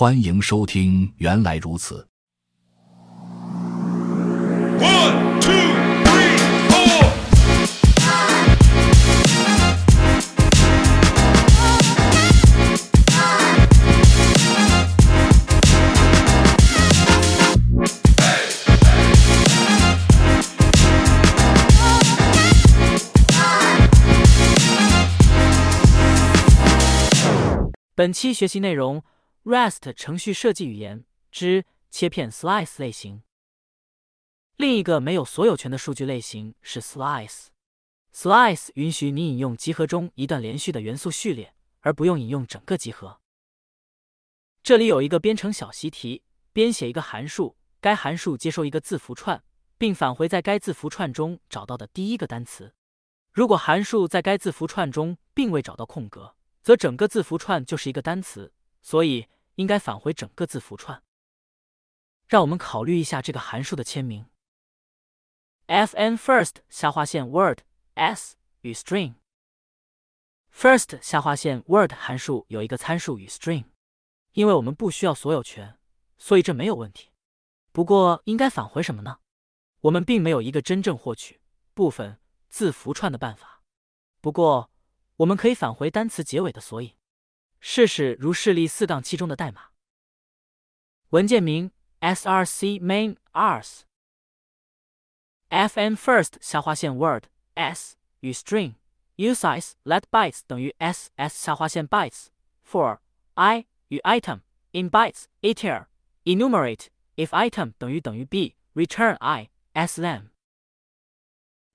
欢迎收听，原来如此。One, two, three, four. 本期学习内容：REST 程序设计语言之切片 Slice 类型。另一个没有所有权的数据类型是 Slice。Slice 允许你引用集合中一段连续的元素序列，而不用引用整个集合。这里有一个编程小习题：编写一个函数，该函数接收一个字符串，并返回在该字符串中找到的第一个单词。如果函数在该字符串中并未找到空格，则整个字符串就是一个单词，所以应该返回整个字符串。让我们考虑一下这个函数的签名：fn first 下划线 word s 与 string。first 下划线 word 函数有一个参数与 string，因为我们不需要所有权，所以这没有问题。不过应该返回什么呢？我们并没有一个真正获取部分字符串的办法。不过。我们可以返回单词结尾的索引，试试如示例四杠七中的代码。文件名 src main ars fn first 下划线 word s 与 string usize let bytes 等于 s s 下划线 bytes for i 与 item in bytes iter enumerate if item 等于等于 b return i s len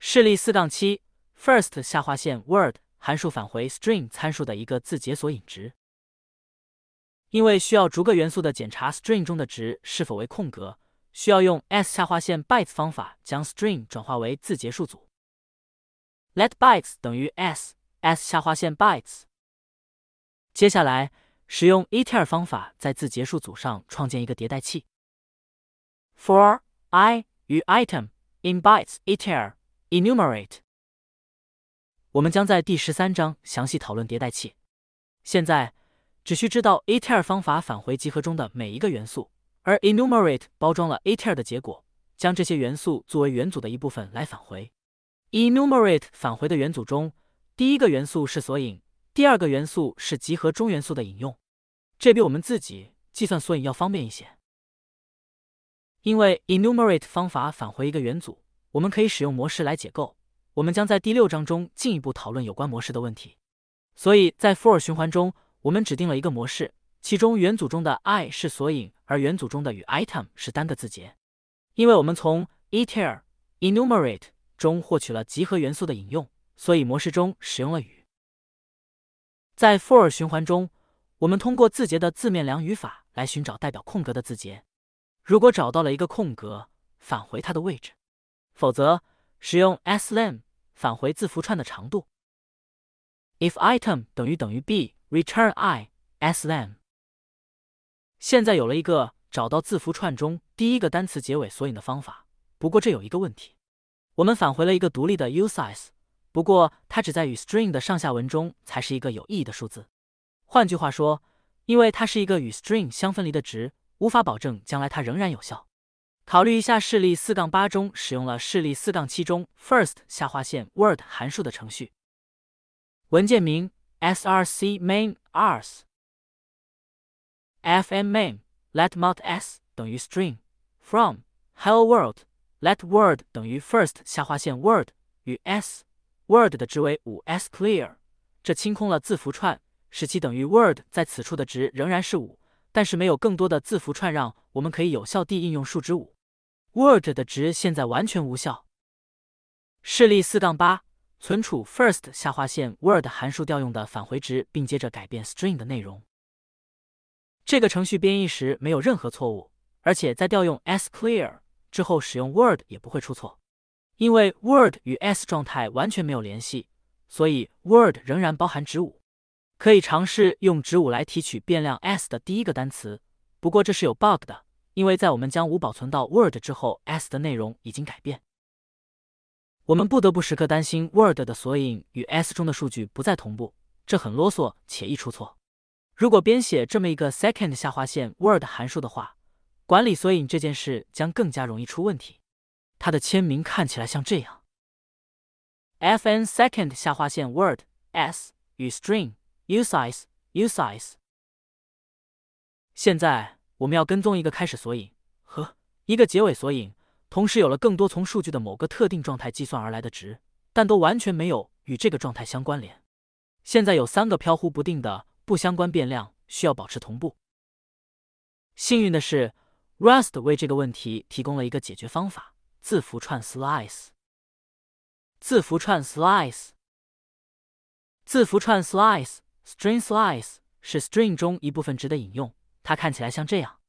示例四杠七 first 下划线 word 函数返回 string 参数的一个字节索引值，因为需要逐个元素的检查 string 中的值是否为空格，需要用 s 下划线 bytes 方法将 string 转化为字节数组。let bytes 等于 s s 下划线 bytes。接下来使用 iter 方法在字节数组上创建一个迭代器。for i 与 item in bytes iter enumerate。我们将在第十三章详细讨论迭代器。现在只需知道 iter 方法返回集合中的每一个元素，而 enumerate 包装了 iter 的结果，将这些元素作为元组的一部分来返回。enumerate 返回的元组中，第一个元素是索引，第二个元素是集合中元素的引用。这比我们自己计算索引要方便一些。因为 enumerate 方法返回一个元组，我们可以使用模式来解构。我们将在第六章中进一步讨论有关模式的问题。所以在 for 循环中，我们指定了一个模式，其中元组中的 i 是索引，而元组中的与 item 是单个字节。因为我们从 iter enumerate 中获取了集合元素的引用，所以模式中使用了与。在 for 循环中，我们通过字节的字面量语法来寻找代表空格的字节。如果找到了一个空格，返回它的位置；否则，使用 slen 返回字符串的长度。if item 等于等于 b，return i slen。现在有了一个找到字符串中第一个单词结尾索引的方法。不过这有一个问题，我们返回了一个独立的 usize，不过它只在与 string 的上下文中才是一个有意义的数字。换句话说，因为它是一个与 string 相分离的值，无法保证将来它仍然有效。考虑一下示例四杠八中使用了示例四杠七中 first 下划线 word 函数的程序。文件名 src main rs fn main let mount s 等于 string from hello world let word 等于 first 下划线 word 与 s word 的值为五 s clear，这清空了字符串，使其等于 word 在此处的值仍然是五，但是没有更多的字符串让我们可以有效地应用数值五。Word 的值现在完全无效。示例四杠八，存储 first 下划线 Word 函数调用的返回值，并接着改变 string 的内容。这个程序编译时没有任何错误，而且在调用 sclear 之后使用 Word 也不会出错。因为 Word 与 s 状态完全没有联系，所以 Word 仍然包含值五。可以尝试用值五来提取变量 s 的第一个单词，不过这是有 bug 的。因为在我们将五保存到 Word 之后，s 的内容已经改变，我们不得不时刻担心 Word 的索引与 s 中的数据不再同步，这很啰嗦且易出错。如果编写这么一个 second 下划线 word 函数的话，管理索引这件事将更加容易出问题。它的签名看起来像这样：fn second 下划线 word s 与 string usize usize。现在我们要跟踪一个开始索引和一个结尾索引，同时有了更多从数据的某个特定状态计算而来的值，但都完全没有与这个状态相关联。现在有三个飘忽不定的。不相关变量需要保持同步。幸运的是，Rust 为这个问题提供了一个解决方法：字符串 slice。字符串 slice，字符串 slice，string slice 是 string 中一部分值的引用，它看起来像这样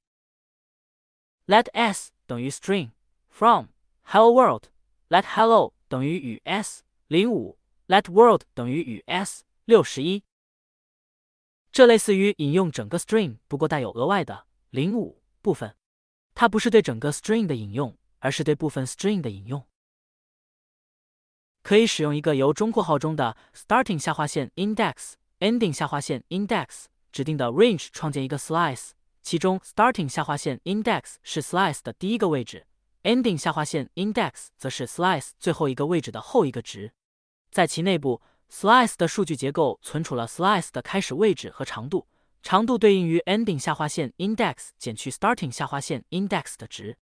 ：let s 等于 string from hello world，let hello 等于与 s 零五，let world 等于与 s 六十一。这类似于引用整个 string，不过带有额外的零五部分。它不是对整个 string 的引用，而是对部分 string 的引用。可以使用一个由中括号中的 starting 下划线 index ending 下划线 index 指定的 range 创建一个 slice，其中 starting 下划线 index 是 slice 的第一个位置，ending 下划线 index 则是 slice 最后一个位置的后一个值，在其内部。slice 的数据结构存储了 slice 的开始位置和长度，长度对应于 ending 下划线 index 减去 starting 下划线 index 的值。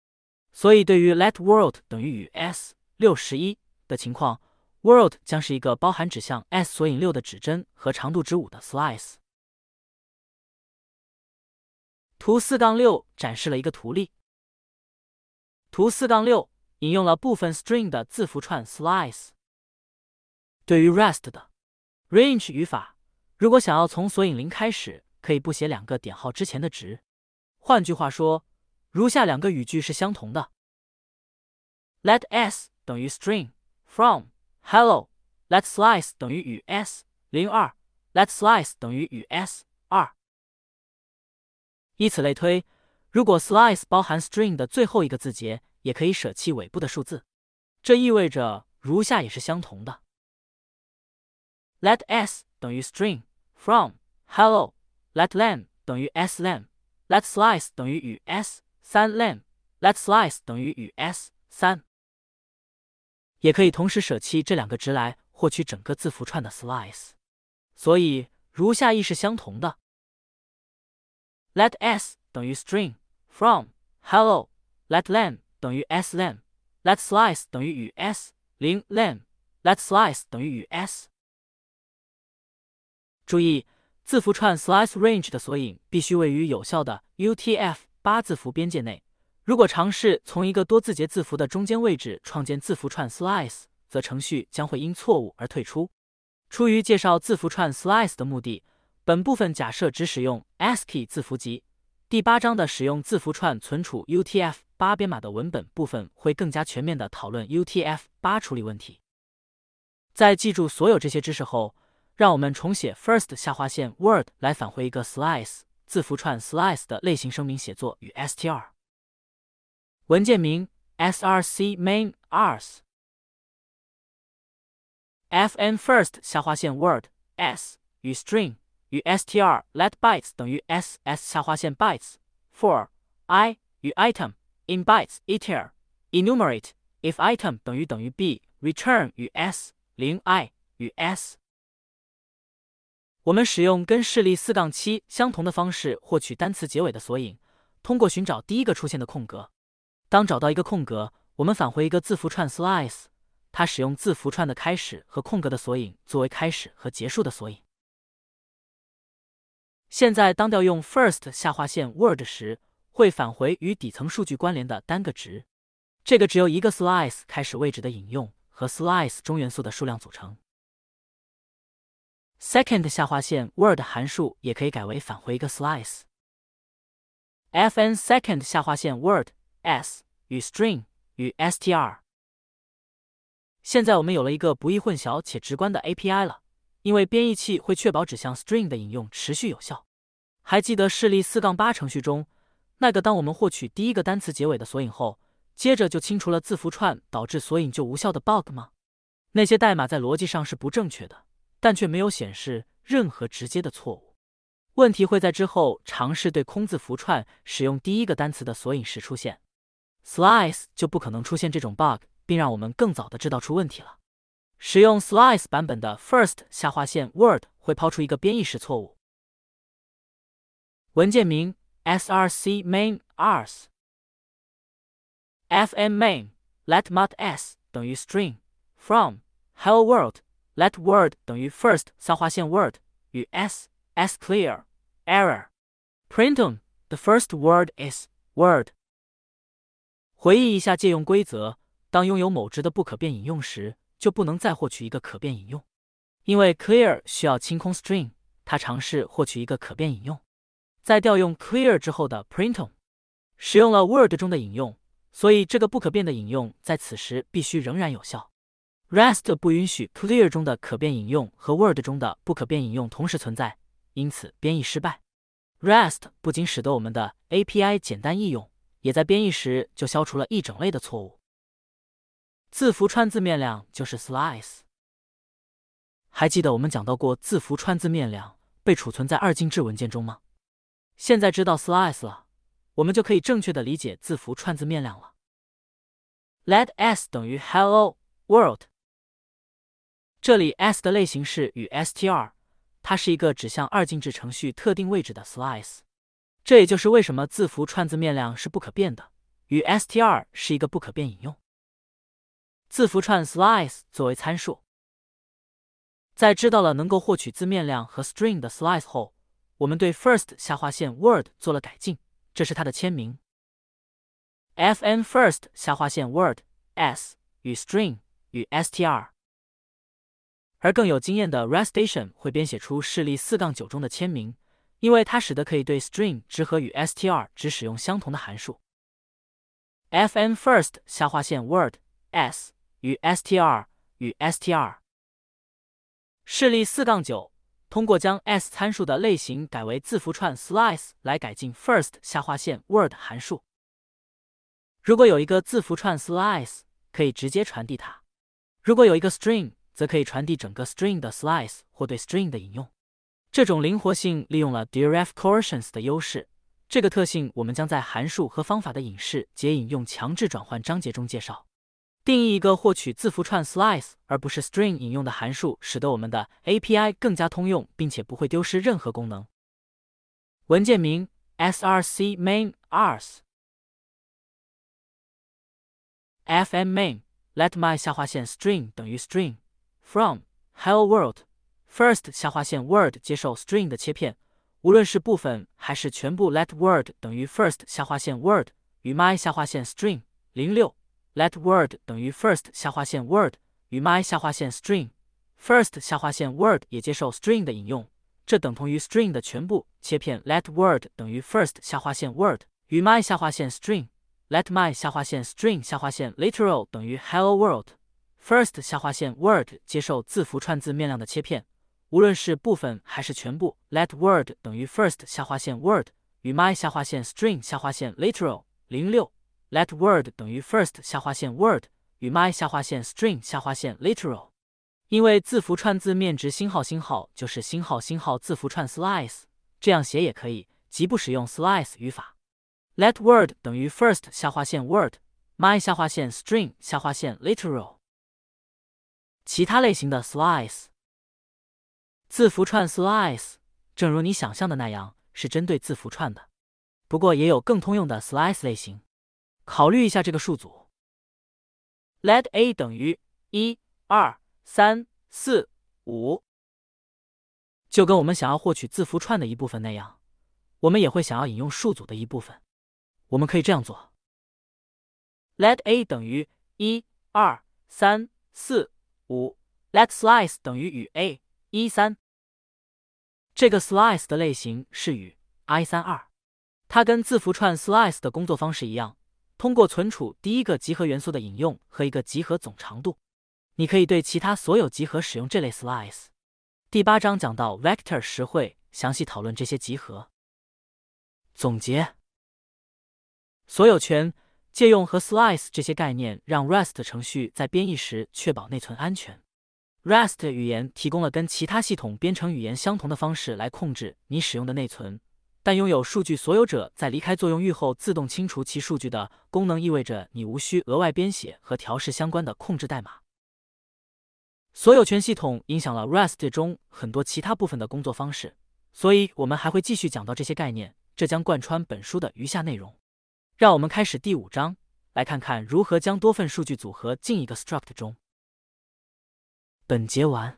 所以，对于 let world 等于与 s 六十一的情况，world 将是一个包含指向 s 索引六的指针和长度值五的 slice。图四杠六展示了一个图例。图四杠六引用了部分 string 的字符串 slice。对于 Rest 的 range 语法，如果想要从索引零开始，可以不写两个点号之前的值。换句话说，如下两个语句是相同的：Let s 等于 string from hello。Let slice 等于与 s 零二。Let slice 等于与 s。以此类推，如果 slice 包含 string 的最后一个字节，也可以舍弃尾部的数字。这意味着如下也是相同的。Let s 等于 string from hello。Let len 等于 s len。Let slice 等于与 s 三 len。Let slice 等于与 s 三。也可以同时舍弃这两个值来获取整个字符串的 slice。所以如下亦是相同的。Let s 等于 string from hello。Let len 等于 s len。Let slice 等于与 s 零 len。Let slice 等于与 s。注意，字符串 slice range 的索引必须位于有效的 UTF 八字符边界内。如果尝试从一个多字节字符的中间位置创建字符串 slice，则程序将会因错误而退出。出于介绍字符串 slice 的目的，本部分假设只使用 ASCII 字符集。第八章的使用字符串存储 UTF 八编码的文本部分会更加全面的讨论 UTF 八处理问题。在记住所有这些知识后。让我们重写 first 下划线 word 来返回一个 slice 字符串 slice 的类型声明写作与 str 文件名 src main.rs fn first 下划线 word s 与 string 与 str let bytes 等于 s s 下划线 bytes for i 与 item in bytes iter enumerate if item 等于等于 b return 与 s 零 i 与 s 我们使用跟示例四杠七相同的方式获取单词结尾的索引，通过寻找第一个出现的空格。当找到一个空格，我们返回一个字符串 slice，它使用字符串的开始和空格的索引作为开始和结束的索引。现在当调用 first 下划线 word 时，会返回与底层数据关联的单个值，这个只由一个 slice 开始位置的引用和 slice 中元素的数量组成。second 下划线 word 函数也可以改为返回一个 slice。fn second 下划线 word s 与 string 与 str。现在我们有了一个不易混淆且直观的 API 了，因为编译器会确保指向 string 的引用持续有效。还记得示例四杠八程序中那个当我们获取第一个单词结尾的索引后，接着就清除了字符串导致索引就无效的 bug 吗？那些代码在逻辑上是不正确的。但却没有显示任何直接的错误。问题会在之后尝试对空字符串使用第一个单词的索引时出现，slice 就不可能出现这种 bug，并让我们更早的知道出问题了。使用 slice 版本的 first 下划线 word 会抛出一个编译时错误。文件名 src main ars fm main let mut s 等于 string from hello world let word 等于 first 下划线 word 与 s s clear error printum the first word is word。回忆一下借用规则：当拥有某值的不可变引用时， 就不能再获取一个可变引用，因为 clear 需要清空 string，它尝试获取一个可变引用。在调用 clear 之后的 printum 使用了 word 中的引用，所以这个不可变的引用在此时必须仍然有效。rest 不允许 clear 中的可变引用和 word 中的不可变引用同时存在，因此编译失败。rest 不仅使得我们的 API 简单易用，也在编译时就消除了一整类的错误。字符串字面量就是 slice。还记得我们讲到过字符串字面量被储存在二进制文件中吗？现在知道 slice 了，我们就可以正确的理解字符串字面量了。Let s 等于 hello world。这里 s 的类型是与 str，它是一个指向二进制程序特定位置的 slice。这也就是为什么字符串字面量是不可变的，与 str 是一个不可变引用。字符串 slice 作为参数，在知道了能够获取字面量和 string 的 slice 后。我们对 first 下划线 word 做了改进，这是它的签名。fn first 下划线 word s 与 string 与 str，而更有经验的 restation 会编写出示例四杠九中的签名，因为它使得可以对 string 值和与 str 只使用相同的函数。fn first 下划线 word s 与 str 与 str，示例四杠九。通过将 s 参数的类型改为字符串 slice 来改进 first 下划线 word 函数。如果有一个字符串 slice，可以直接传递它；如果有一个 string，则可以传递整个 string 的 slice 或对 string 的引用。这种灵活性利用了 deref coercions 的优势。这个特性我们将在函数和方法的引示解引用强制转换章节中介绍。定义一个获取字符串 slice 而不是 string 引用的函数，使得我们的 API 更加通用，并且不会丢失任何功能。文件名 src main ars fm main let my 下划线 string 等于 string from hello world first 下划线 word 接受 string 的切片，无论是部分还是全部 let word 等于 first 下划线 word 与 my 下划线 string 零六。Let word 等于 first 下划线 word 与 my 下划线 string first 下划线 word 也接受 string 的引用，这等同于 string 的全部切片。Let word 等于 first 下划线 word 与 my 下划线 string let my 下划线 string 下划线 literal 等于 hello world first 下划线 word 接受字符串字面量的切片，无论是部分还是全部。Let word 等于 first 下划线 word 与 my 下划线 string 下划线 literal 零六。Let word 等于 first 下划线 word 与 my 下划线 string 下划线 literal，因为字符串字面值星号星号就是星号星号字符串 slice，这样写也可以，即不使用 slice 语法。Let word 等于 first 下划线 word my 下划线 string 下划线 literal。其他类型的 slice 字符串 slice，正如你想象的那样，是针对字符串的，不过也有更通用的 slice 类型。考虑一下这个数组：let a 等于一、二、三、四、五。就跟我们想要获取字符串的一部分那样，我们也会想要引用数组的一部分。我们可以这样做：let a 等于一、二、三、四、五。let slice 等于与 a 一三。这个 slice 的类型是与 i 三二，它跟字符串 slice 的工作方式一样。通过存储第一个集合元素的引用和一个集合总长度，你可以对其他所有集合使用这类 slice。第八章讲到 vector 时会详细讨论这些集合。总结：所有权、借用和 slice 这些概念让 Rust 程序在编译时确保内存安全。Rust 语言提供了跟其他系统编程语言相同的方式来控制你使用的内存，但拥有数据所有者在离开作用域后自动清除其数据的功能，意味着你无需额外编写和调试相关的控制代码。所有权系统影响了 Rust 中很多其他部分的工作方式，所以我们还会继续讲到这些概念，这将贯穿本书的余下内容。让我们开始第五章，来看看如何将多份数据组合进一个 struct 中。本节完。